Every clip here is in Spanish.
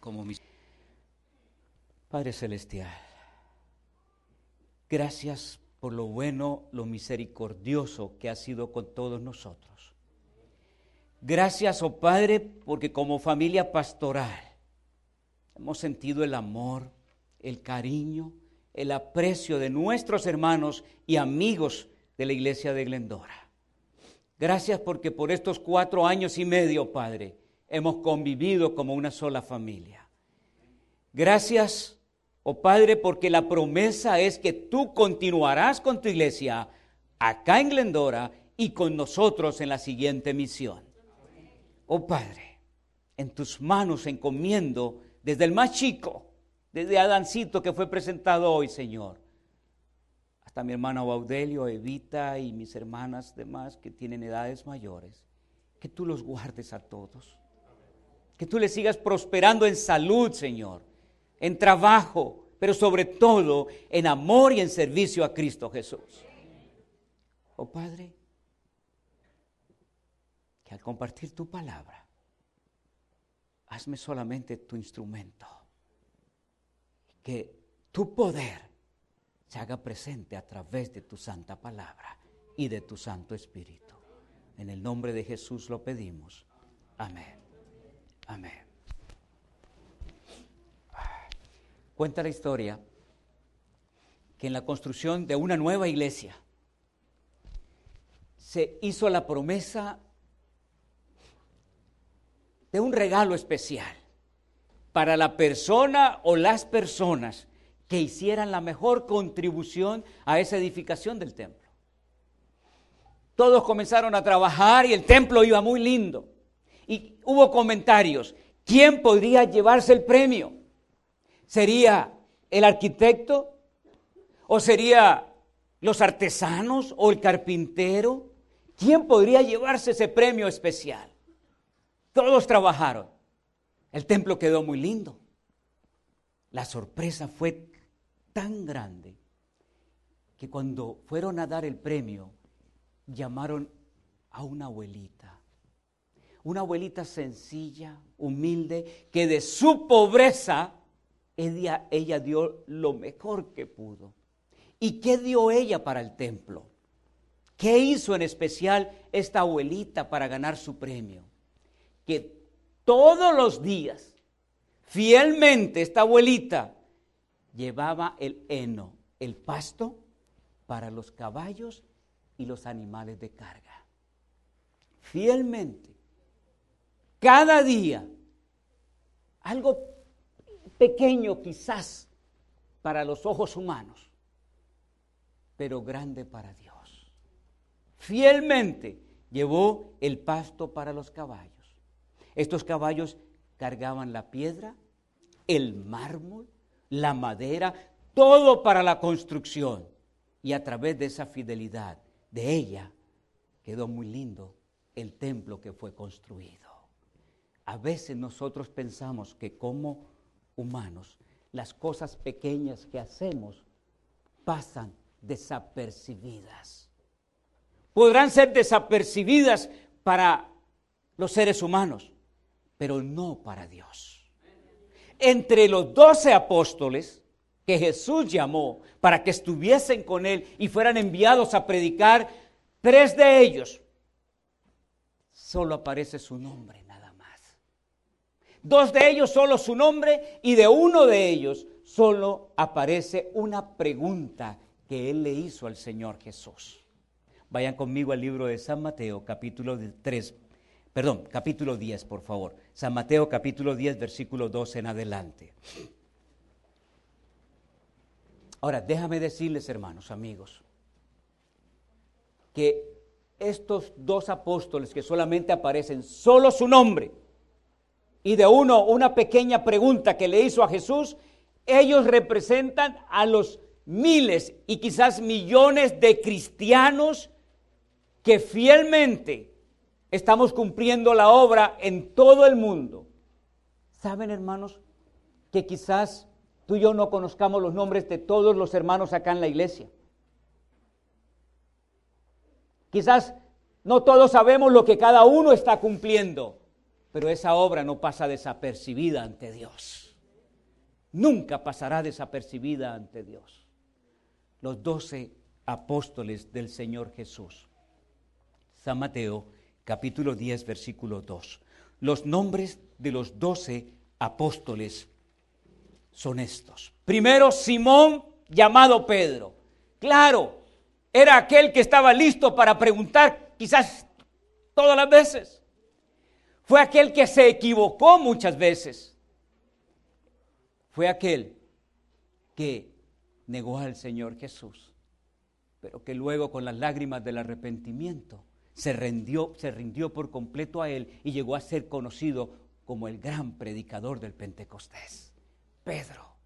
como mis... Padre Celestial, gracias por lo bueno, lo misericordioso que ha sido con todos nosotros. Gracias, oh Padre, porque como familia pastoral hemos sentido el amor, el cariño, el aprecio de nuestros hermanos y amigos de la iglesia de Glendora. Gracias porque por estos cuatro años y medio, Padre, hemos convivido como una sola familia. Gracias, oh Padre, porque la promesa es que tú continuarás con tu iglesia acá en Glendora y con nosotros en la siguiente misión. Oh Padre, en tus manos encomiendo desde el más chico, desde Adancito que fue presentado hoy, Señor, hasta mi hermano Baudelio, Evita y mis hermanas demás que tienen edades mayores, que tú los guardes a todos, que tú les sigas prosperando en salud, Señor, en trabajo, pero sobre todo en amor y en servicio a Cristo Jesús. Oh Padre, que al compartir tu palabra, hazme solamente tu instrumento. Que tu poder se haga presente a través de tu santa palabra y de tu Santo Espíritu. En el nombre de Jesús lo pedimos. Amén. Amén. Cuenta la historia que en la construcción de una nueva iglesia se hizo la promesa de un regalo especial para la persona o las personas que hicieran la mejor contribución a esa edificación del templo. Todos comenzaron a trabajar y el templo iba muy lindo. Hubo comentarios. ¿Quién podría llevarse el premio? ¿Sería el arquitecto? ¿O sería los artesanos o el carpintero? ¿Quién podría llevarse ese premio especial? Todos trabajaron. El templo quedó muy lindo. La sorpresa fue tan grande que cuando fueron a dar el premio, llamaron a una abuelita. Una abuelita sencilla, humilde, que de su pobreza ella, dio lo mejor que pudo. ¿Y qué dio ella para el templo? ¿Qué hizo en especial esta abuelita para ganar su premio? que todos los días, fielmente, esta abuelita llevaba el heno, el pasto, para los caballos y los animales de carga. Fielmente, cada día, algo pequeño quizás para los ojos humanos, pero grande para Dios. Fielmente llevó el pasto para los caballos estos caballos cargaban la piedra, el mármol, la madera, todo para la construcción. Y a través de esa fidelidad de ella quedó muy lindo el templo que fue construido. A veces nosotros pensamos que como humanos las cosas pequeñas que hacemos pasan desapercibidas. Podrán ser desapercibidas para los seres humanos, pero no para Dios. Entre los doce apóstoles que Jesús llamó para que estuviesen con él y fueran enviados a predicar, tres de ellos solo aparece su nombre. Dos de ellos solo su nombre y de uno de ellos solo aparece una pregunta que él le hizo al Señor Jesús. Vayan conmigo al libro de San Mateo, capítulo 3, perdón, capítulo 10, por favor. San Mateo capítulo 10, versículo 2 en adelante. Ahora, déjame decirles, hermanos, amigos, que estos dos apóstoles que solamente aparecen solo su nombre y de uno una pequeña pregunta que le hizo a Jesús, ellos representan a los miles y quizás millones de cristianos que fielmente estamos cumpliendo la obra en todo el mundo. ¿Saben, hermanos, que quizás tú y yo no conozcamos los nombres de todos los hermanos acá en la iglesia? Quizás no todos sabemos lo que cada uno está cumpliendo, pero esa obra no pasa desapercibida ante Dios. Nunca pasará desapercibida ante Dios. Los doce apóstoles del Señor Jesús. San Mateo, capítulo 10, versículo 2. Los nombres de los doce apóstoles son estos. Primero, Simón, llamado Pedro. Claro, era aquel que estaba listo para preguntar quizás todas las veces. Fue aquel que se equivocó muchas veces. Fue aquel que negó al Señor Jesús, pero que luego con las lágrimas del arrepentimiento se rindió, se rindió por completo a Él y llegó a ser conocido como el gran predicador del Pentecostés, Pedro.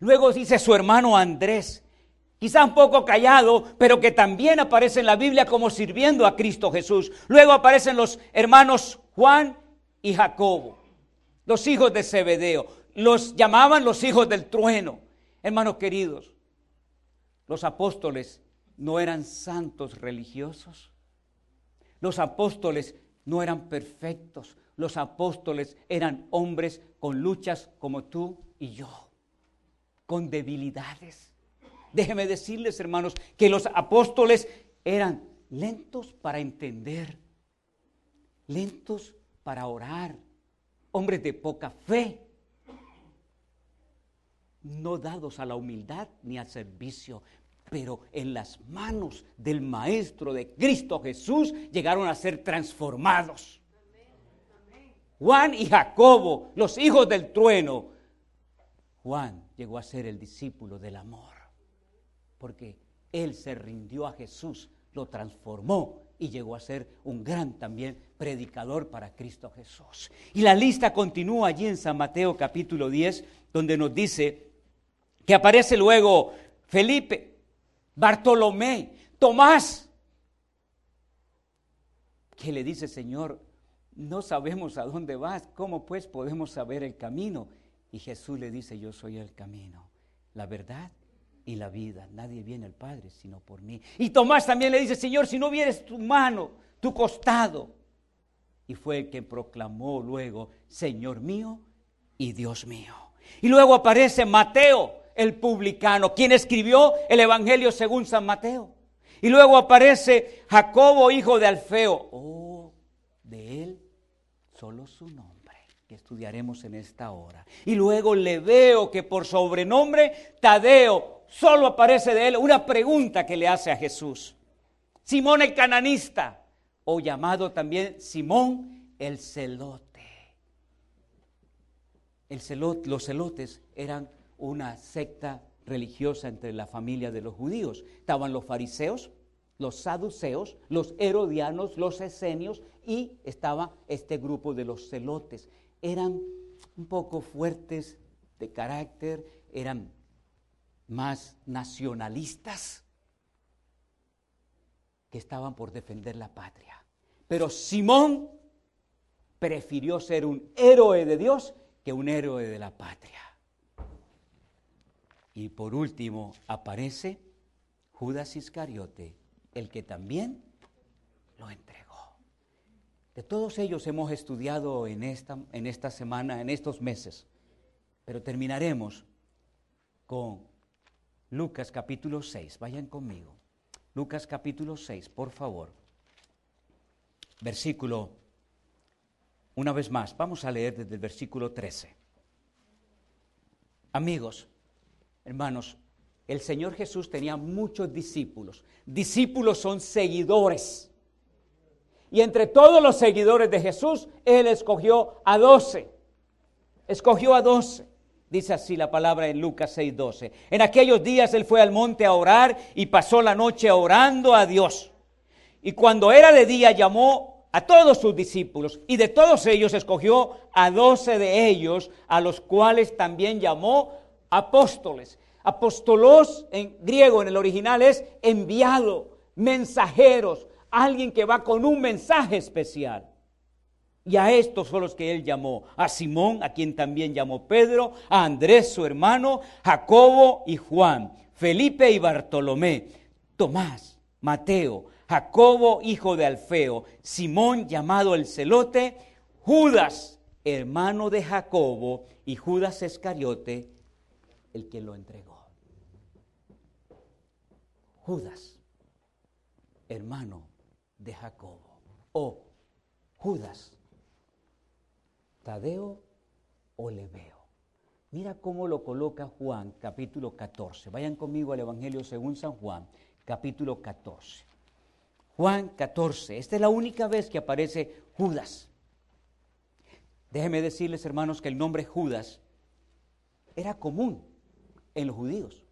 Luego dice su hermano Andrés, quizá un poco callado, pero que también aparece en la Biblia como sirviendo a Cristo Jesús. Luego aparecen los hermanos Juan y Jacobo, los hijos de Zebedeo. Los llamaban los hijos del trueno. Hermanos queridos, los apóstoles no eran santos religiosos. Los apóstoles no eran perfectos. Los apóstoles eran hombres con luchas como tú y yo, con debilidades Déjeme decirles, hermanos, que los apóstoles eran lentos para entender, lentos para orar, hombres de poca fe, no dados a la humildad ni al servicio, pero en las manos del Maestro de Cristo Jesús llegaron a ser transformados. Juan y Jacobo, los hijos del trueno. Juan llegó a ser el discípulo del amor porque él se rindió a Jesús, lo transformó y llegó a ser un gran también predicador para Cristo Jesús. Y la lista continúa allí en San Mateo capítulo 10, donde nos dice que aparece luego Felipe, Bartolomé, Tomás, que le dice, Señor, no sabemos a dónde vas, ¿cómo pues podemos saber el camino? Y Jesús le dice, yo soy el camino, la verdad y la vida. Nadie viene al Padre sino por mí. Y Tomás también le dice, Señor, si no vieres tu mano, tu costado. Y fue el que proclamó luego, Señor mío y Dios mío. Y luego aparece Mateo, el publicano, quien escribió el Evangelio según San Mateo. Y luego aparece Jacobo, hijo de Alfeo. Oh, de él solo su nombre que estudiaremos en esta hora. Y luego le veo que por sobrenombre Tadeo, solo aparece de él una pregunta que le hace a Jesús. Simón el cananista, o llamado también Simón el celote. El los celotes eran una secta religiosa entre la familia de los judíos. Estaban los fariseos, los saduceos, los herodianos, los esenios y estaba este grupo de los celotes. Eran un poco fuertes de carácter, eran más nacionalistas que estaban por defender la patria. Pero Simón prefirió ser un héroe de Dios que un héroe de la patria. Y por último aparece Judas Iscariote, el que también lo entregó. De todos ellos hemos estudiado en esta, en esta semana, en estos meses, pero terminaremos con Lucas capítulo 6, vayan conmigo. Lucas capítulo 6, por favor. Versículo, una vez más, vamos a leer desde el versículo 13. Amigos, hermanos, el Señor Jesús tenía muchos discípulos. Discípulos son seguidores. Y entre todos los seguidores de Jesús, Él escogió a doce. Escogió a doce. Dice así la palabra en Lucas 6:12. En aquellos días él fue al monte a orar y pasó la noche orando a Dios. Y cuando era de día llamó a todos sus discípulos y de todos ellos escogió a doce de ellos, a los cuales también llamó apóstoles. Apóstolos en griego, en el original es enviado, mensajeros, alguien que va con un mensaje especial. Y a estos son los que él llamó, a Simón, a quien también llamó Pedro, a Andrés su hermano, Jacobo y Juan, Felipe y Bartolomé, Tomás, Mateo, Jacobo hijo de Alfeo, Simón llamado el celote, Judas, hermano de Jacobo, y Judas Escariote, el que lo entregó. Judas, hermano de Jacobo, o Judas, Tadeo o Leveo. Mira cómo lo coloca Juan, capítulo 14. Vayan conmigo al Evangelio según San Juan, capítulo 14. Juan 14. Esta es la única vez que aparece Judas. Déjenme decirles, hermanos, que el nombre Judas era común en los judíos.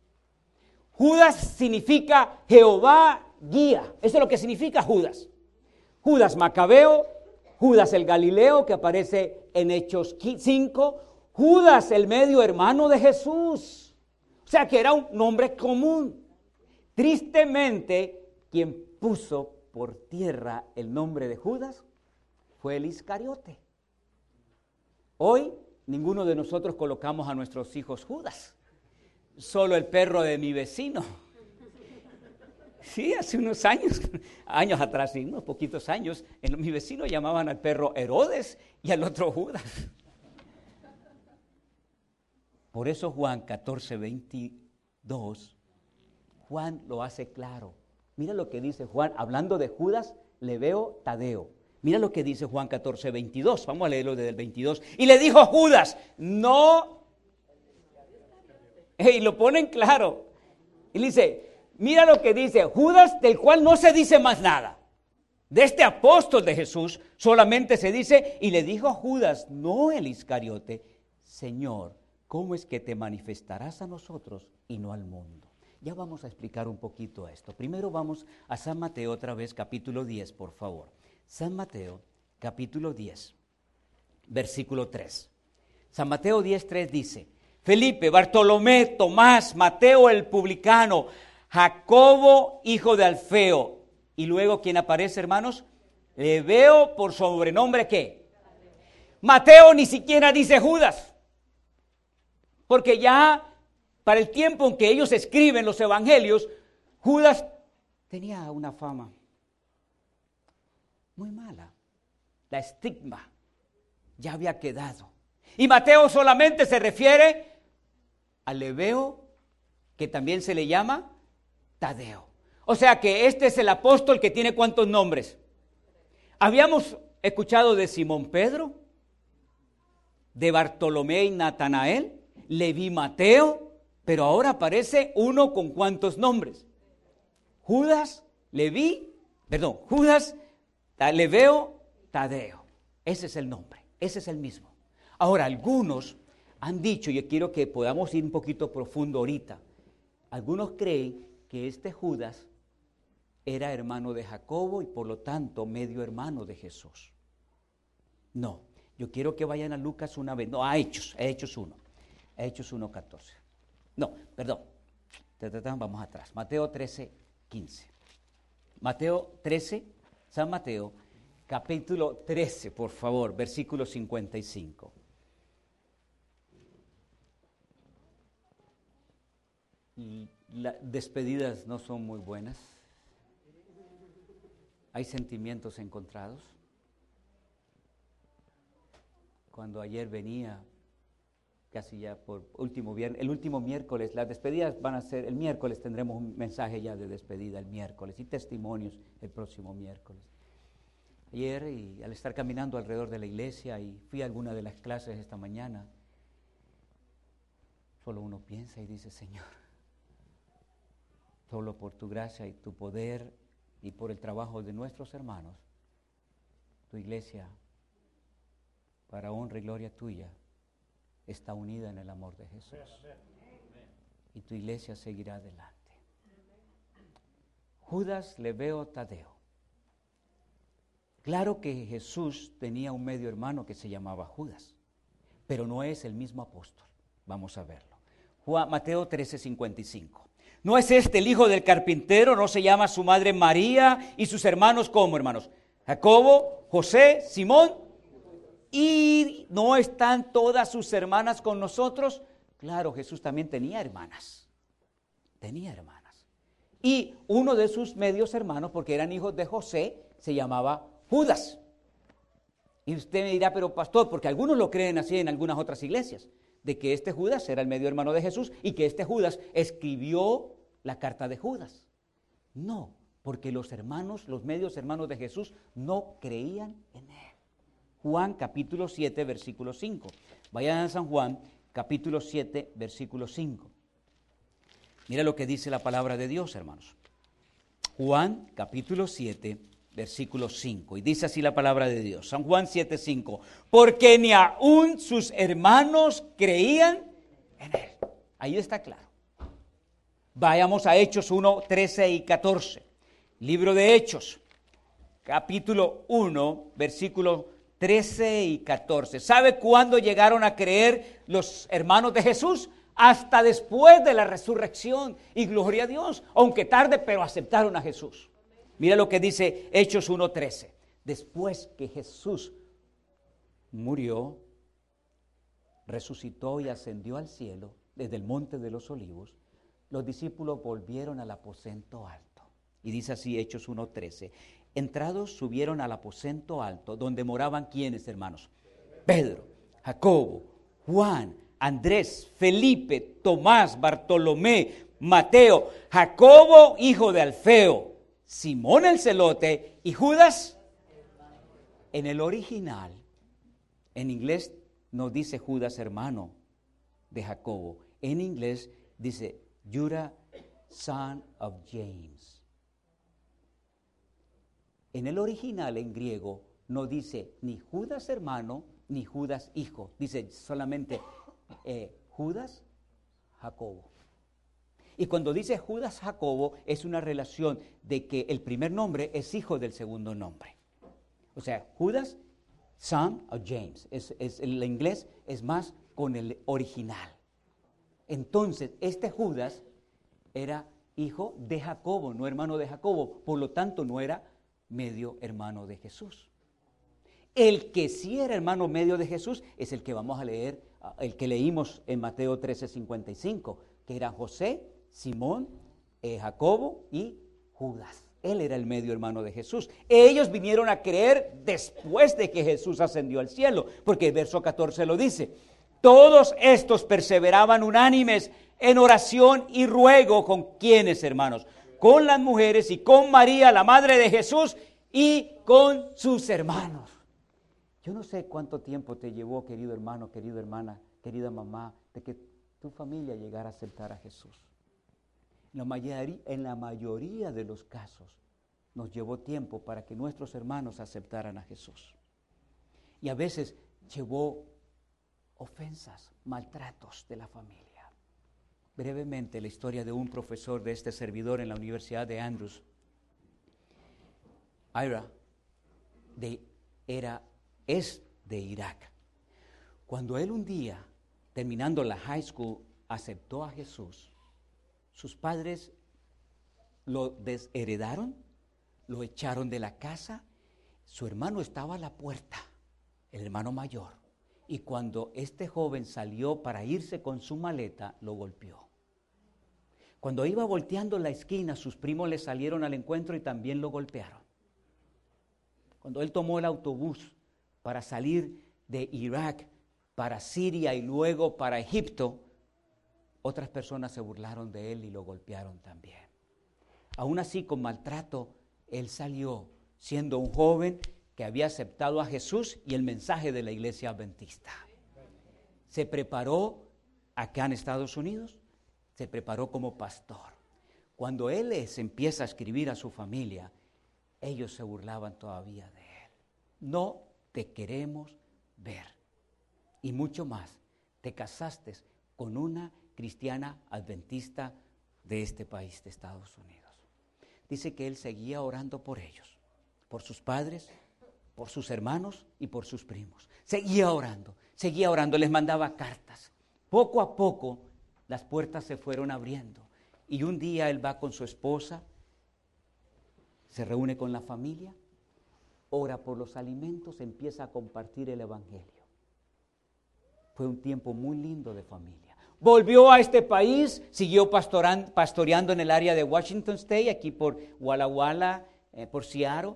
Judas significa Jehová guía. Eso es lo que significa Judas. Judas Macabeo, Judas el Galileo, que aparece en Hechos 5, Judas el medio hermano de Jesús. O sea que era un nombre común. Tristemente, quien puso por tierra el nombre de Judas fue el Iscariote. Hoy ninguno de nosotros colocamos a nuestros hijos Judas, solo el perro de mi vecino. Sí, hace unos años, años atrás, sí, unos poquitos años, en mi vecino llamaban al perro Herodes y al otro Judas. Por eso Juan 14, 22, Juan lo hace claro. Mira lo que dice Juan, hablando de Judas, le veo Tadeo. Mira lo que dice Juan 14, 22. Vamos a leerlo desde el 22. Y le dijo Judas, no. Y lo ponen claro. Y dice, mira lo que dice, Judas del cual no se dice más nada. De este apóstol de Jesús solamente se dice, y le dijo a Judas, no el Iscariote, Señor, ¿cómo es que te manifestarás a nosotros y no al mundo? Ya vamos a explicar un poquito esto. Primero vamos a San Mateo otra vez, capítulo 10, por favor. San Mateo, capítulo 10, versículo 3. San Mateo 10, 3 dice, Felipe, Bartolomé, Tomás, Mateo el publicano, Jacobo, hijo de Alfeo. Y luego, ¿quién aparece, hermanos? Le veo por sobrenombre qué? Mateo ni siquiera dice Judas. Porque ya para el tiempo en que ellos escriben los evangelios, Judas tenía una fama muy mala. La estigma ya había quedado. Y Mateo solamente se refiere al Leveo, que también se le llama Tadeo. O sea que este es el apóstol que tiene cuántos nombres. Habíamos escuchado de Simón Pedro, de Bartolomé y Natanael, Leví Mateo, pero ahora aparece uno con cuántos nombres. Judas, Leví, perdón, Judas, le veo Tadeo. Ese es el nombre, ese es el mismo. Ahora, algunos han dicho, y quiero que podamos ir un poquito profundo ahorita, algunos creen que este Judas era hermano de Jacobo y por lo tanto medio hermano de Jesús. No, yo quiero que vayan a Lucas una vez, no, a Hechos, a Hechos 1, a Hechos 1.14. No, perdón, vamos atrás, Mateo 13, 15. Mateo 13, San Mateo, capítulo 13, por favor, versículo 55. Las despedidas no son muy buenas. Hay sentimientos encontrados. Cuando ayer venía, casi ya por último viernes, el último miércoles, las despedidas van a ser, el miércoles tendremos un mensaje ya de despedida el miércoles y testimonios el próximo miércoles. Ayer y al estar caminando alrededor de la iglesia y fui a alguna de las clases esta mañana, solo uno piensa y dice, Señor, solo por tu gracia y tu poder y por el trabajo de nuestros hermanos, tu iglesia, para honra y gloria tuya, está unida en el amor de Jesús. Y tu iglesia seguirá adelante. Judas le veo Tadeo. Claro que Jesús tenía un medio hermano que se llamaba Judas, pero no es el mismo apóstol. Vamos a verlo. Mateo 13:55. ¿No es este el hijo del carpintero? ¿No se llama su madre María y sus hermanos cómo, hermanos? Jacobo, José, Simón. ¿Y no están todas sus hermanas con nosotros? Claro, Jesús también tenía hermanas. Tenía hermanas. Y uno de sus medios hermanos, porque eran hijos de José, se llamaba Judas. Y usted me dirá, pero pastor, porque algunos lo creen así en algunas otras iglesias, de que este Judas era el medio hermano de Jesús y que este Judas escribió la carta de Judas. No, porque los hermanos, los medios hermanos de Jesús no creían en él. Juan capítulo 7, versículo 5. Vayan a San Juan capítulo 7, versículo 5. Mira lo que dice la palabra de Dios, hermanos. Juan capítulo 7, versículo 5. Y dice así la palabra de Dios. San Juan 7, 5. Porque ni aún sus hermanos creían en él. Ahí está claro. Vayamos a Hechos 1, 13 y 14. Libro de Hechos, capítulo 1, versículo 13 y 14. ¿Sabe cuándo llegaron a creer los hermanos de Jesús? Hasta después de la resurrección. Y gloria a Dios, aunque tarde, pero aceptaron a Jesús. Mira lo que dice Hechos 1.13. Después que Jesús murió, resucitó y ascendió al cielo desde el monte de los olivos, los discípulos volvieron al aposento alto. Y dice así Hechos 1.13. Entrados subieron al aposento alto, donde moraban quienes, hermanos? Pedro, Jacobo, Juan, Andrés, Felipe, Tomás, Bartolomé, Mateo, Jacobo, hijo de Alfeo, Simón el celote y Judas. En el original, en inglés no dice Judas hermano de Jacobo, en inglés dice Judah, son of James. En el original en griego no dice ni Judas hermano ni Judas hijo, dice solamente eh, Judas Jacobo. Y cuando dice Judas Jacobo es una relación de que el primer nombre es hijo del segundo nombre. O sea, Judas, son of James. Es, el inglés es más con el original. Entonces, este Judas era hijo de Jacobo, no hermano de Jacobo. Por lo tanto, no era medio hermano de Jesús. El que sí era hermano medio de Jesús es el que vamos a leer, el que leímos en Mateo 13:55, que era José, Simón, eh, Jacobo y Judas. Él era el medio hermano de Jesús. Ellos vinieron a creer después de que Jesús ascendió al cielo, porque el verso 14 lo dice. Todos estos perseveraban unánimes en oración y ruego con quienes, hermanos, con las mujeres y con María, la madre de Jesús, y con sus hermanos. Yo no sé cuánto tiempo te llevó, querido hermano, querida hermana, querida mamá, de que tu familia llegara a aceptar a Jesús. En la mayoría de los casos nos llevó tiempo para que nuestros hermanos aceptaran a Jesús. Y a veces llevó ofensas, maltratos de la familia brevemente la historia de un profesor de este servidor en la Universidad de Andrews. Ira de, era, es de Irak. Cuando él un día, terminando la high school, aceptó a Jesús, sus padres lo desheredaron, lo echaron de la casa, su hermano estaba a la puerta, el hermano mayor, y cuando este joven salió para irse con su maleta, lo golpeó. Cuando iba volteando la esquina, sus primos le salieron al encuentro y también lo golpearon. Cuando él tomó el autobús para salir de Irak para Siria y luego para Egipto, otras personas se burlaron de él y lo golpearon también. Aún así, con maltrato, él salió siendo un joven que había aceptado a Jesús y el mensaje de la iglesia adventista. Se preparó acá en Estados Unidos, se preparó como pastor. Cuando él empieza a escribir a su familia, ellos se burlaban todavía de él. No te queremos ver. Y mucho más, te casaste con una cristiana adventista de este país, de Estados Unidos. Dice que él seguía orando por ellos, por sus padres, por sus hermanos y por sus primos. Seguía orando, seguía orando, les mandaba cartas. Poco a poco las puertas se fueron abriendo. Y un día él va con su esposa, se reúne con la familia, ora por los alimentos, empieza a compartir el Evangelio. Fue un tiempo muy lindo de familia. Volvió a este país, siguió pastoreando en el área de Washington State, aquí por Walla Walla, eh, por Seattle.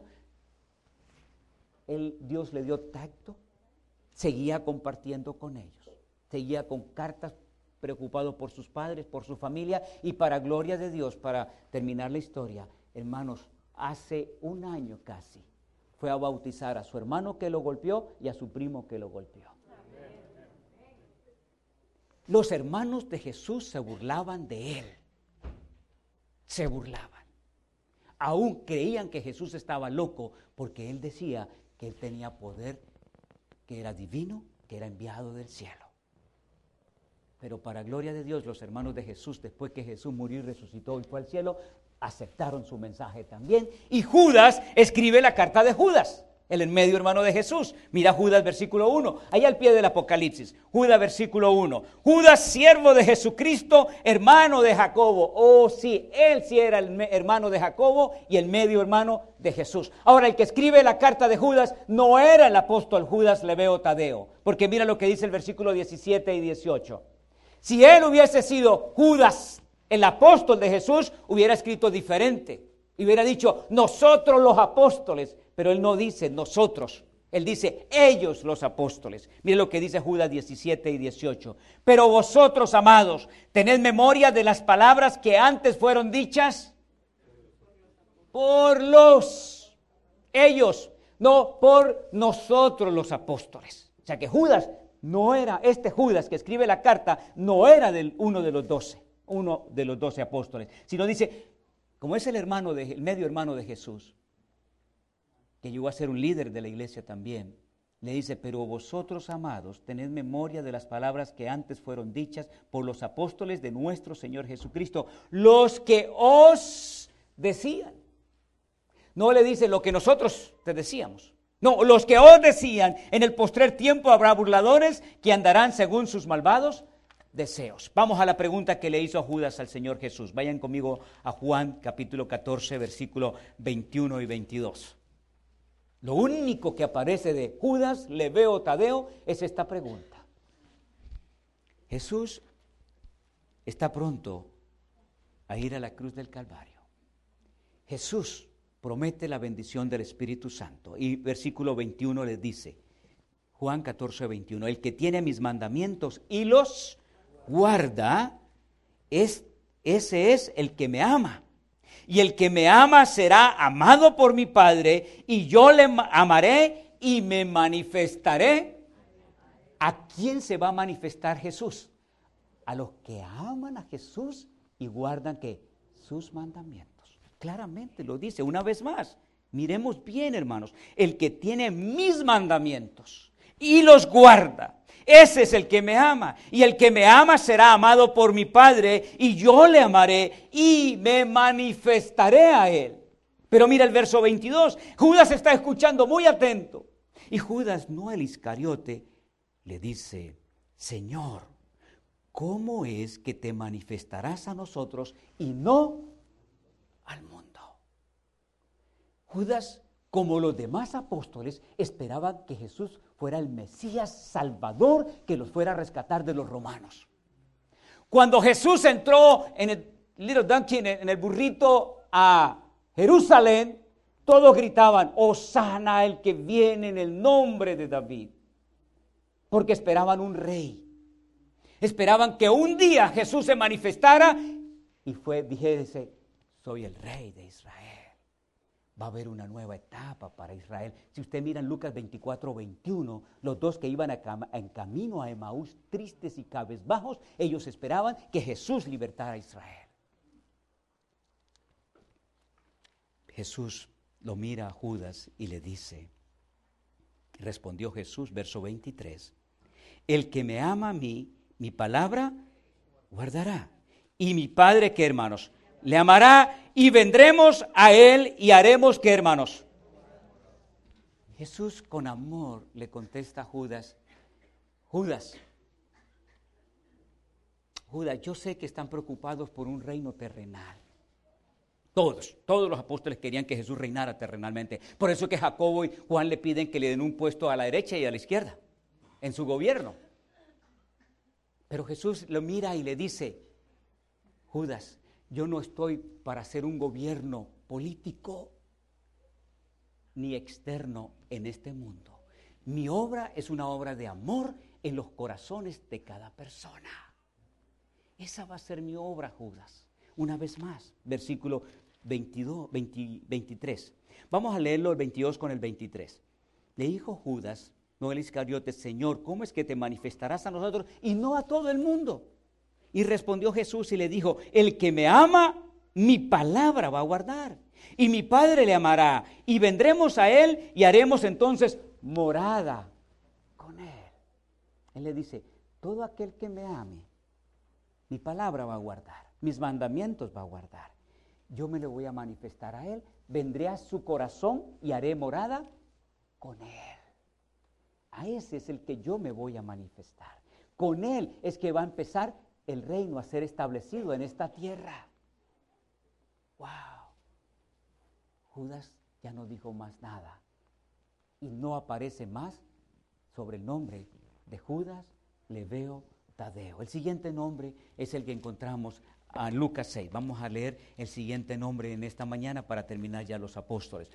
él, Dios le dio tacto, seguía compartiendo con ellos, seguía con cartas preocupado por sus padres, por su familia y para gloria de Dios, para terminar la historia, hermanos, hace un año casi fue a bautizar a su hermano que lo golpeó y a su primo que lo golpeó. Los hermanos de Jesús se burlaban de él. Se burlaban. Aún creían que Jesús estaba loco porque él decía que él tenía poder, que era divino, que era enviado del cielo. Pero para gloria de Dios, los hermanos de Jesús, después que Jesús murió y resucitó y fue al cielo, aceptaron su mensaje también. Y Judas escribe la carta de Judas, el medio hermano de Jesús. Mira Judas versículo 1, ahí al pie del Apocalipsis. Judas versículo 1. Judas, siervo de Jesucristo, hermano de Jacobo. Oh, sí, él sí era el hermano de Jacobo y el medio hermano de Jesús. Ahora, el que escribe la carta de Judas no era el apóstol Judas Leveo Tadeo, porque mira lo que dice el versículo 17 y 18. Si él hubiese sido Judas el apóstol de Jesús hubiera escrito diferente. Hubiera dicho, nosotros los apóstoles. Pero él no dice nosotros. Él dice, ellos los apóstoles. Mire lo que dice Judas 17 y 18. Pero vosotros, amados, tened memoria de las palabras que antes fueron dichas por los, ellos, no por nosotros los apóstoles. O sea que Judas no era, este Judas que escribe la carta, no era uno de los doce uno de los doce apóstoles, sino dice, como es el hermano de, el medio hermano de Jesús, que llegó a ser un líder de la iglesia también, le dice, pero vosotros, amados, tened memoria de las palabras que antes fueron dichas por los apóstoles de nuestro Señor Jesucristo, los que os decían. No le dice lo que nosotros te decíamos. No, los que os decían, en el postrer tiempo habrá burladores que andarán según sus malvados deseos. Vamos a la pregunta que le hizo Judas al Señor Jesús. Vayan conmigo a Juan capítulo 14, versículo 21 y 22. Lo único que aparece de Judas, le veo Tadeo, es esta pregunta. Jesús está pronto a ir a la cruz del Calvario. Jesús promete la bendición del Espíritu Santo y versículo 21 le dice, Juan 14, 21, el que tiene mis mandamientos y los guarda, es, ese es el que me ama. Y el que me ama será amado por mi Padre, y yo le amaré y me manifestaré. ¿A quién se va a manifestar Jesús? A los que aman a Jesús y guardan que sus mandamientos. Claramente lo dice una vez más. Miremos bien, hermanos. El que tiene mis mandamientos y los guarda ese es el que me ama. Y el que me ama será amado por mi Padre, y yo le amaré y me manifestaré a él. Pero mira el verso 22. Judas está escuchando muy atento. Y Judas, no el Iscariote, le dice, Señor, ¿cómo es que te manifestarás a nosotros y no al mundo? Judas, como los demás apóstoles, esperaba que Jesús fuera el Mesías Salvador que los fuera a rescatar de los romanos. Cuando Jesús entró en el Little Donkey, en el burrito a Jerusalén, todos gritaban, Osana el que viene en el nombre de David. Porque esperaban un rey. Esperaban que un día Jesús se manifestara y fue, dijese, soy el rey de Israel va a haber una nueva etapa para Israel. Si usted mira en Lucas 24, 21, los dos que iban en camino a Emaús, tristes y cabezbajos, ellos esperaban que Jesús libertara a Israel. Jesús lo mira a Judas y le dice, respondió Jesús, verso 23, el que me ama a mí, mi palabra guardará. Y mi Padre, ¿qué hermanos? Le amará y vendremos a Él y haremos que, hermanos. Jesús con amor le contesta a Judas, Judas, Judas, yo sé que están preocupados por un reino terrenal. Todos, todos los apóstoles querían que Jesús reinara terrenalmente. Por eso que Jacobo y Juan le piden que le den un puesto a la derecha y a la izquierda en su gobierno. Pero Jesús lo mira y le dice, Judas, yo no estoy para hacer un gobierno político. ni externo en este mundo. Mi obra es una obra de amor en los corazones de cada persona. Esa va a ser mi obra, Judas. Una vez más, versículo 22, 23. Vamos a leerlo el 22 con el 23. Le dijo Judas, no el Iscariote, Señor, ¿cómo es que te manifestarás a nosotros y no a todo el mundo? Y respondió Jesús y le dijo, el que me ama, mi palabra va a guardar. Y mi Padre le amará. Y vendremos a Él y haremos entonces morada con Él. Él le dice, todo aquel que me ame, mi palabra va a guardar. Mis mandamientos va a guardar. Yo me le voy a manifestar a Él. Vendré a su corazón y haré morada con Él. A ese es el que yo me voy a manifestar. Con Él es que va a empezar el reino a ser establecido en esta tierra. ¡Wow! Judas ya no dijo más nada y no aparece más sobre el nombre de Judas, le veo Tadeo. El siguiente nombre es el que encontramos a Lucas 6. Vamos a leer el siguiente nombre en esta mañana para terminar ya los apóstoles.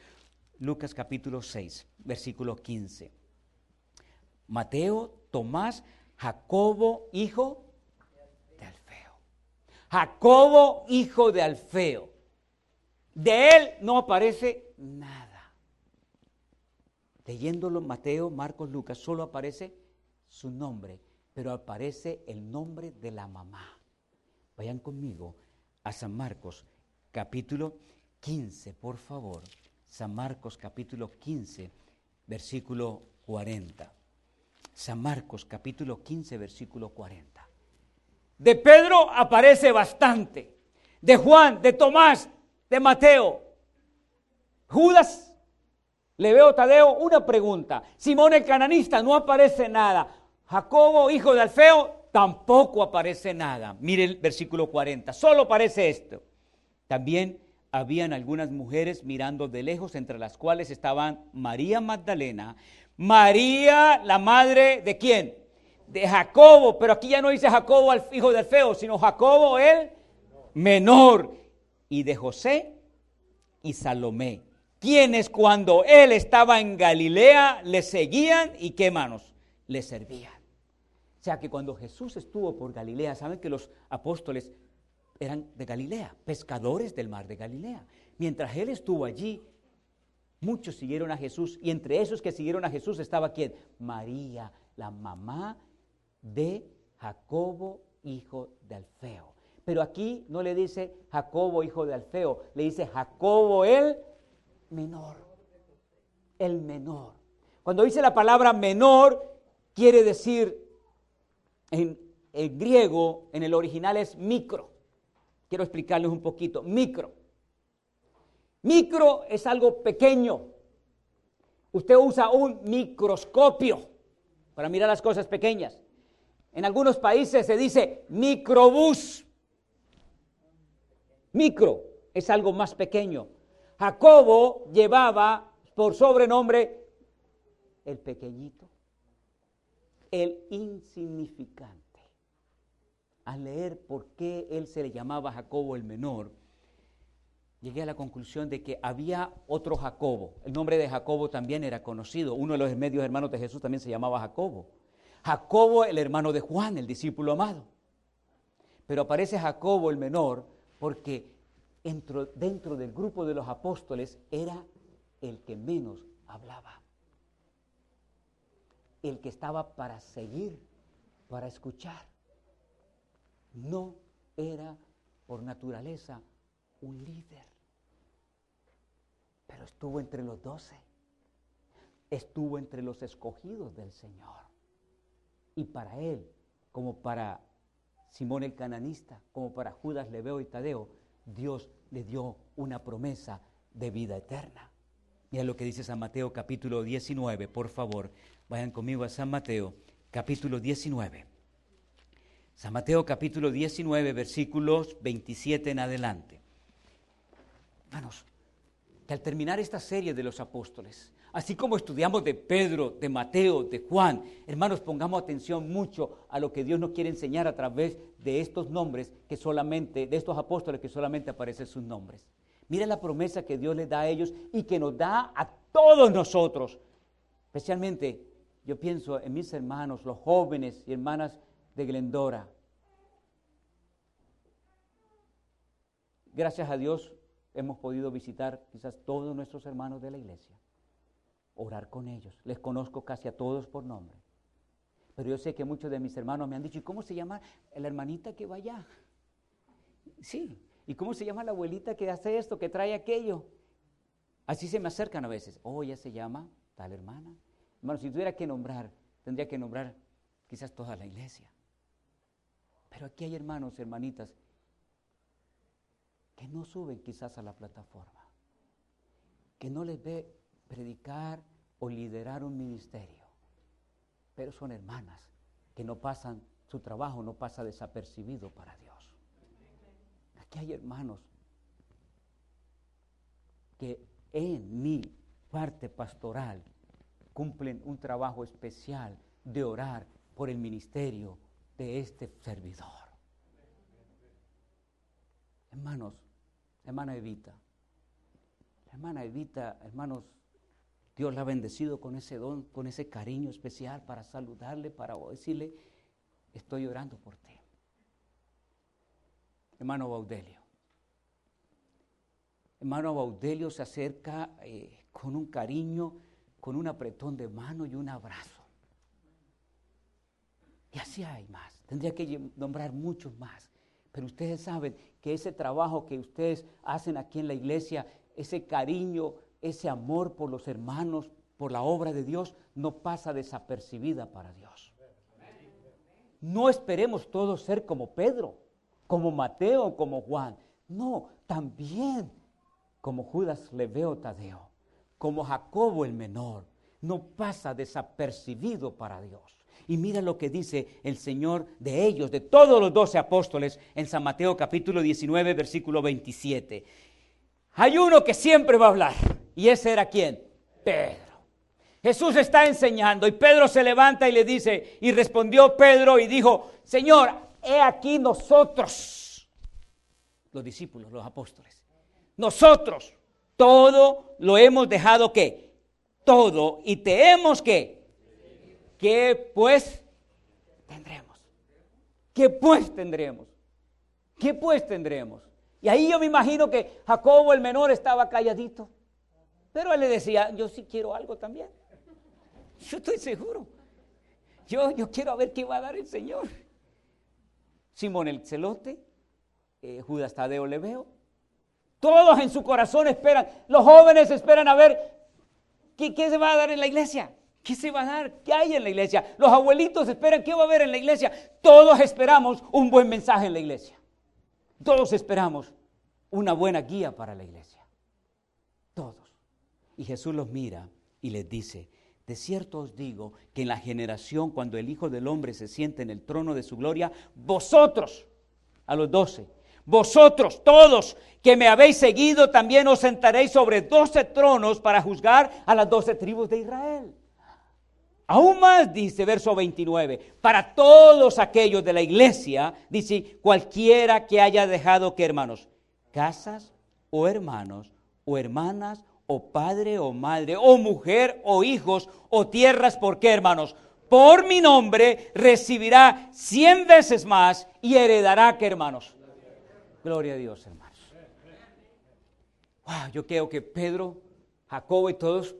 Lucas capítulo 6, versículo 15. Mateo, Tomás, Jacobo, hijo. Jacobo, hijo de Alfeo. De él no aparece nada. Leyéndolo Mateo, Marcos, Lucas, solo aparece su nombre, pero aparece el nombre de la mamá. Vayan conmigo a San Marcos, capítulo 15, por favor. San Marcos, capítulo 15, versículo 40. San Marcos capítulo 15, versículo 40. De Pedro aparece bastante. De Juan, de Tomás, de Mateo. Judas, le veo Tadeo una pregunta. Simón el cananista no aparece nada. Jacobo, hijo de Alfeo, tampoco aparece nada. Mire el versículo 40, solo aparece esto. También habían algunas mujeres mirando de lejos, entre las cuales estaban María Magdalena, María, la madre de quién? De Jacobo, pero aquí ya no dice Jacobo al hijo de Alfeo, sino Jacobo el menor. Y de José y Salomé, quienes cuando él estaba en Galilea le seguían y qué manos, le servían. O sea que cuando Jesús estuvo por Galilea, saben que los apóstoles eran de Galilea, pescadores del mar de Galilea. Mientras él estuvo allí, Muchos siguieron a Jesús y entre esos que siguieron a Jesús estaba quién? María, la mamá de Jacobo, hijo de Alfeo. Pero aquí no le dice Jacobo, hijo de Alfeo, le dice Jacobo el menor. El menor. Cuando dice la palabra menor, quiere decir en el griego, en el original es micro. Quiero explicarles un poquito. Micro. Micro es algo pequeño. Usted usa un microscopio para mirar las cosas pequeñas. En algunos países se dice microbús. Micro es algo más pequeño. Jacobo llevaba por sobrenombre el pequeñito, el insignificante. Al leer por qué él se le llamaba Jacobo el menor, llegué a la conclusión de que había otro Jacobo. El nombre de Jacobo también era conocido. Uno de los medios hermanos de Jesús también se llamaba Jacobo. Jacobo, el hermano de Juan, el discípulo amado. Pero aparece Jacobo el menor porque dentro, dentro del grupo de los apóstoles era el que menos hablaba. El que estaba para seguir, para escuchar. No era por naturaleza un líder pero estuvo entre los doce. Estuvo entre los escogidos del Señor. Y para él, como para Simón el cananista, como para Judas, Leveo y Tadeo, Dios le dio una promesa de vida eterna. Mira lo que dice San Mateo capítulo 19, por favor, vayan conmigo a San Mateo capítulo 19. San Mateo capítulo 19, versículos 27 en adelante. Hermanos, que al terminar esta serie de los apóstoles, así como estudiamos de Pedro, de Mateo, de Juan, hermanos, pongamos atención mucho a lo que Dios nos quiere enseñar a través de estos nombres que solamente, de estos apóstoles que solamente aparecen sus nombres. Mira la promesa que Dios les da a ellos y que nos da a todos nosotros. Especialmente, yo pienso en mis hermanos, los jóvenes y hermanas de Glendora. Gracias a Dios hemos podido visitar quizás todos nuestros hermanos de la iglesia, orar con ellos. Les conozco casi a todos por nombre. Pero yo sé que muchos de mis hermanos me han dicho, ¿y cómo se llama la hermanita que va allá? Sí, ¿y cómo se llama la abuelita que hace esto, que trae aquello? Así se me acercan a veces. Oh, ella se llama tal hermana. Hermano, si tuviera que nombrar, tendría que nombrar quizás toda la iglesia. Pero aquí hay hermanos, hermanitas, que no suben quizás a la plataforma, que no les ve predicar o liderar un ministerio, pero son hermanas que no pasan, su trabajo no pasa desapercibido para Dios. Aquí hay hermanos que en mi parte pastoral cumplen un trabajo especial de orar por el ministerio de este servidor. Hermanos, hermana Evita, hermana Evita, hermanos, Dios la ha bendecido con ese don, con ese cariño especial para saludarle, para decirle, estoy orando por ti. Hermano Baudelio. Hermano Baudelio se acerca eh, con un cariño, con un apretón de mano y un abrazo. Y así hay más. Tendría que nombrar muchos más. Pero ustedes saben que ese trabajo que ustedes hacen aquí en la iglesia, ese cariño, ese amor por los hermanos, por la obra de Dios, no pasa desapercibida para Dios. No esperemos todos ser como Pedro, como Mateo, como Juan. No, también como Judas Leveo Tadeo, como Jacobo el menor. No pasa desapercibido para Dios. Y mira lo que dice el Señor de ellos, de todos los doce apóstoles, en San Mateo capítulo 19, versículo 27. Hay uno que siempre va a hablar, y ese era quién? Pedro. Jesús está enseñando y Pedro se levanta y le dice, y respondió Pedro y dijo, Señor, he aquí nosotros, los discípulos, los apóstoles, nosotros, todo lo hemos dejado que, todo, y te hemos que, ¿Qué pues tendremos? ¿Qué pues tendremos? ¿Qué pues tendremos? Y ahí yo me imagino que Jacobo el menor estaba calladito. Pero él le decía, yo sí quiero algo también. Yo estoy seguro. Yo, yo quiero ver qué va a dar el Señor. Simón el celote, eh, Judas Tadeo le veo. Todos en su corazón esperan. Los jóvenes esperan a ver qué, qué se va a dar en la iglesia. ¿Qué se va a dar? ¿Qué hay en la iglesia? Los abuelitos esperan qué va a haber en la iglesia. Todos esperamos un buen mensaje en la iglesia. Todos esperamos una buena guía para la iglesia. Todos. Y Jesús los mira y les dice, de cierto os digo que en la generación cuando el Hijo del Hombre se siente en el trono de su gloria, vosotros, a los doce, vosotros todos que me habéis seguido, también os sentaréis sobre doce tronos para juzgar a las doce tribus de Israel. Aún más dice verso 29, para todos aquellos de la iglesia, dice, cualquiera que haya dejado que hermanos, casas o hermanos o hermanas o padre o madre o mujer o hijos o tierras, ¿por qué hermanos? Por mi nombre recibirá cien veces más y heredará que hermanos. Gloria a Dios, hermanos. Wow, yo creo que Pedro, Jacobo y todos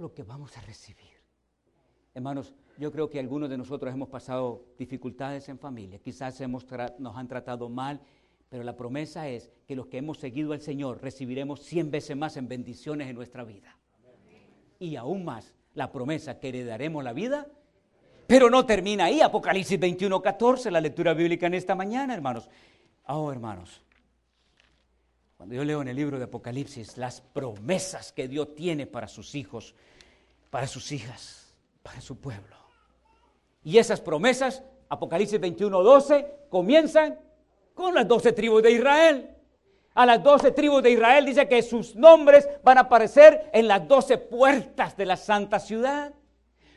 lo que vamos a recibir. Hermanos, yo creo que algunos de nosotros hemos pasado dificultades en familia, quizás hemos nos han tratado mal, pero la promesa es que los que hemos seguido al Señor recibiremos cien veces más en bendiciones en nuestra vida. Y aún más, la promesa que heredaremos la vida, pero no termina ahí. Apocalipsis 21, 14, la lectura bíblica en esta mañana, hermanos. Oh, hermanos, cuando yo leo en el libro de Apocalipsis las promesas que Dios tiene para sus hijos, para sus hijas, para su pueblo. Y esas promesas, Apocalipsis 21, 12, comienzan con las doce tribus de Israel. A las doce tribus de Israel dice que sus nombres van a aparecer en las doce puertas de la santa ciudad.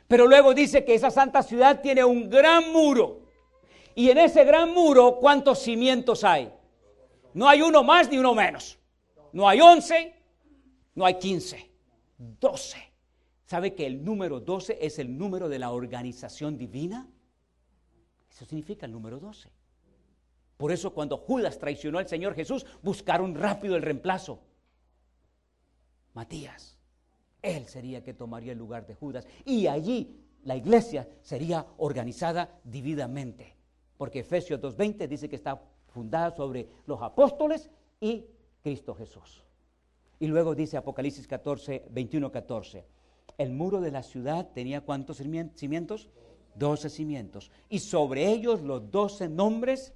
Pero luego dice que esa santa ciudad tiene un gran muro. Y en ese gran muro, ¿cuántos cimientos hay? No hay uno más ni uno menos. No hay once, no hay quince. Doce. ¿Sabe que el número doce es el número de la organización divina? Eso significa el número doce. Por eso cuando Judas traicionó al Señor Jesús, buscaron rápido el reemplazo. Matías. Él sería que tomaría el lugar de Judas. Y allí la iglesia sería organizada dividamente. Porque Efesios 2.20 dice que está fundada sobre los apóstoles y Cristo Jesús. Y luego dice Apocalipsis 14, 21, 14. El muro de la ciudad tenía cuántos cimientos? Doce cimientos. Y sobre ellos los doce nombres.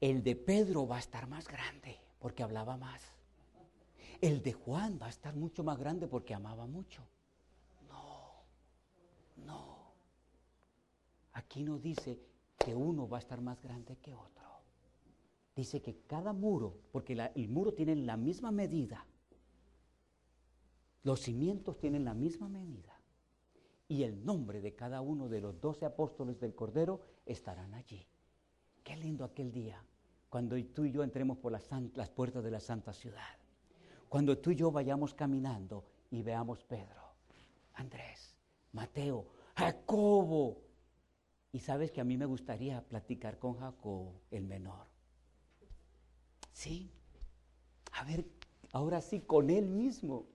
El de Pedro va a estar más grande porque hablaba más. El de Juan va a estar mucho más grande porque amaba mucho. No, no. Aquí no dice que uno va a estar más grande que otro. Dice que cada muro, porque el muro tiene la misma medida, los cimientos tienen la misma medida, y el nombre de cada uno de los doce apóstoles del Cordero estarán allí. Qué lindo aquel día, cuando tú y yo entremos por las, puertas de la santa ciudad. Cuando tú y yo vayamos caminando y veamos Pedro, Andrés, Mateo, Jacobo. Y sabes que a mí me gustaría platicar con Jacobo, el menor. Sí. A ver, ahora sí, con él mismo.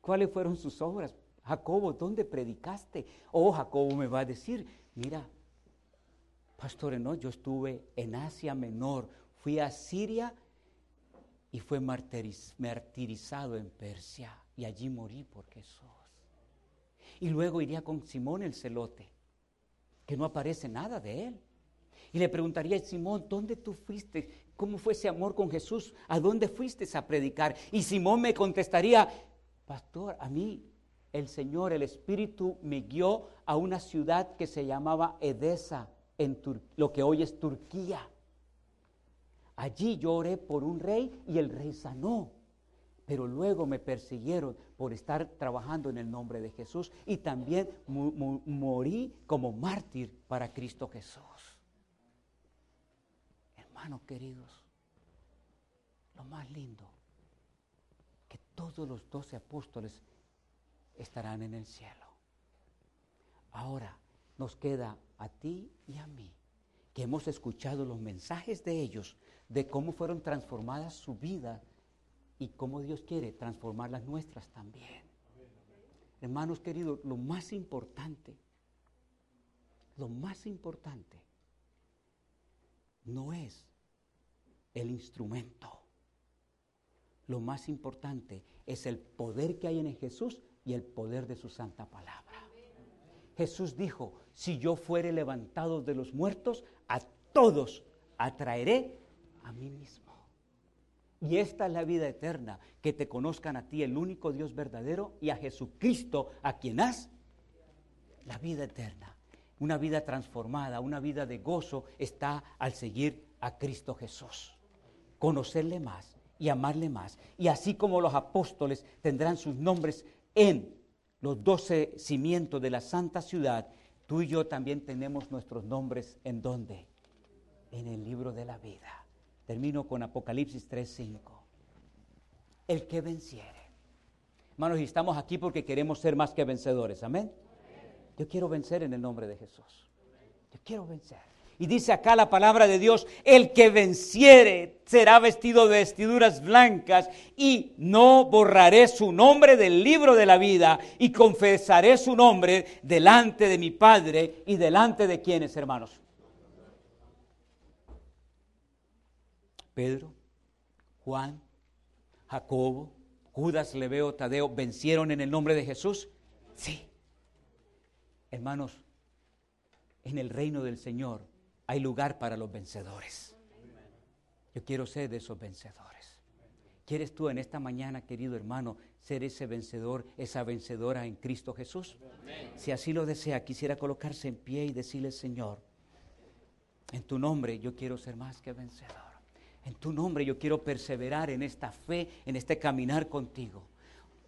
¿Cuáles fueron sus obras? Jacobo, ¿dónde predicaste? Oh, Jacobo me va a decir, mira, pastores, no, yo estuve en Asia Menor, fui a Siria y fue martirizado en Persia y allí morí por Jesús. Y luego iría con Simón el celote, que no aparece nada de él. Y le preguntaría, Simón, ¿dónde tú fuiste? ¿Cómo fue ese amor con Jesús? ¿A dónde fuiste a predicar? Y Simón me contestaría, pastor, a mí el Señor, el Espíritu me guió a una ciudad que se llamaba Edesa, lo que hoy es Turquía. Allí yo oré por un rey y el rey sanó. Pero luego me persiguieron por estar trabajando en el nombre de Jesús y también morí como mártir para Cristo Jesús. Hermanos queridos, lo más lindo, que todos los doce apóstoles estarán en el cielo. Ahora nos queda a ti y a mí, que hemos escuchado los mensajes de ellos de cómo fueron transformadas su vida y cómo Dios quiere transformar las nuestras también. Hermanos queridos, lo más importante, lo más importante no es el instrumento. Lo más importante es el poder que hay en Jesús y el poder de su santa palabra. Jesús dijo, si yo fuere levantado de los muertos, a todos atraeré a mí mismo. Y esta es la vida eterna, que te conozcan a ti, el único Dios verdadero, y a Jesucristo, a quien has la vida eterna. Una vida transformada, una vida de gozo está al seguir a Cristo Jesús. Conocerle más y amarle más. Y así como los apóstoles tendrán sus nombres en los doce cimientos de la santa ciudad, tú y yo también tenemos nuestros nombres en dónde? En el libro de la vida. Termino con Apocalipsis 3:5. El que venciere. Hermanos, y estamos aquí porque queremos ser más que vencedores. Amén. Yo quiero vencer en el nombre de Jesús. Yo quiero vencer. Y dice acá la palabra de Dios, el que venciere será vestido de vestiduras blancas y no borraré su nombre del libro de la vida y confesaré su nombre delante de mi Padre y delante de quienes, hermanos. Pedro, Juan, Jacobo, Judas, Leveo, Tadeo, ¿vencieron en el nombre de Jesús? Sí. Hermanos, en el reino del Señor hay lugar para los vencedores. Yo quiero ser de esos vencedores. ¿Quieres tú en esta mañana, querido hermano, ser ese vencedor, esa vencedora en Cristo Jesús? Si así lo desea, quisiera colocarse en pie y decirle, Señor, en tu nombre yo quiero ser más que vencedor. En tu nombre yo quiero perseverar en esta fe, en este caminar contigo.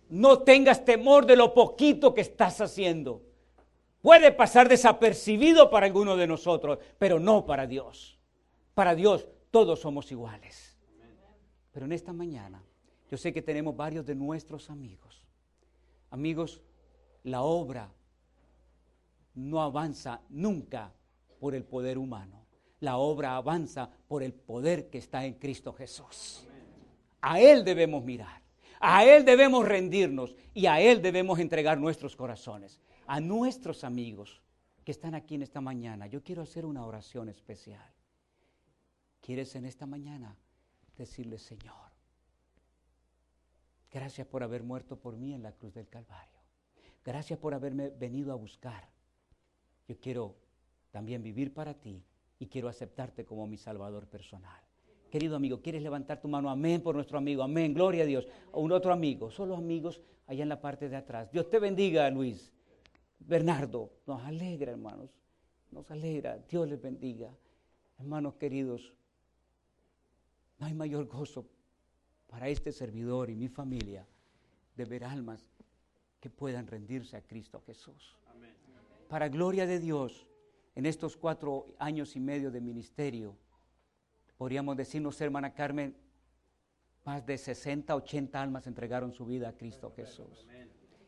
No tengas temor de lo poquito que estás haciendo. Puede pasar desapercibido para alguno de nosotros, pero no para Dios. Para Dios todos somos iguales. Pero en esta mañana yo sé que tenemos varios de nuestros amigos. Amigos, la obra no avanza nunca por el poder humano. La obra avanza por el poder que está en Cristo Jesús. A Él debemos mirar, a Él debemos rendirnos y a Él debemos entregar nuestros corazones. A nuestros amigos que están aquí en esta mañana, yo quiero hacer una oración especial. ¿Quieres en esta mañana decirle, Señor, gracias por haber muerto por mí en la cruz del Calvario? Gracias por haberme venido a buscar. Yo quiero también vivir para ti y quiero aceptarte como mi Salvador personal. Querido amigo, ¿quieres levantar tu mano? Amén por nuestro amigo. Amén. Gloria a Dios. A un otro amigo. Solo amigos allá en la parte de atrás. Dios te bendiga, Luis. Bernardo, nos alegra, hermanos. Nos alegra. Dios les bendiga. Hermanos queridos, no hay mayor gozo para este servidor y mi familia de ver almas que puedan rendirse a Cristo Jesús. Para gloria de Dios, en estos cuatro años y medio de ministerio, podríamos decirnos, hermana Carmen, más de 60, 80 almas entregaron su vida a Cristo Jesús.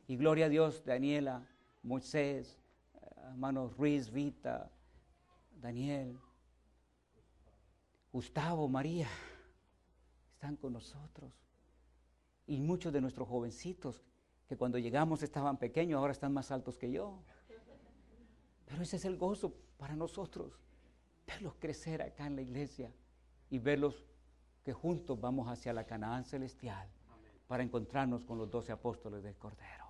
Y gloria a Dios, Daniela, Moisés, hermanos Ruiz, Vita, Daniel, Gustavo, María, están con nosotros. Y muchos de nuestros jovencitos que cuando llegamos estaban pequeños, ahora están más altos que yo. Pero ese es el gozo para nosotros, verlos crecer acá en la iglesia y verlos que juntos vamos hacia la Canaán celestial para encontrarnos con los doce apóstoles del Cordero.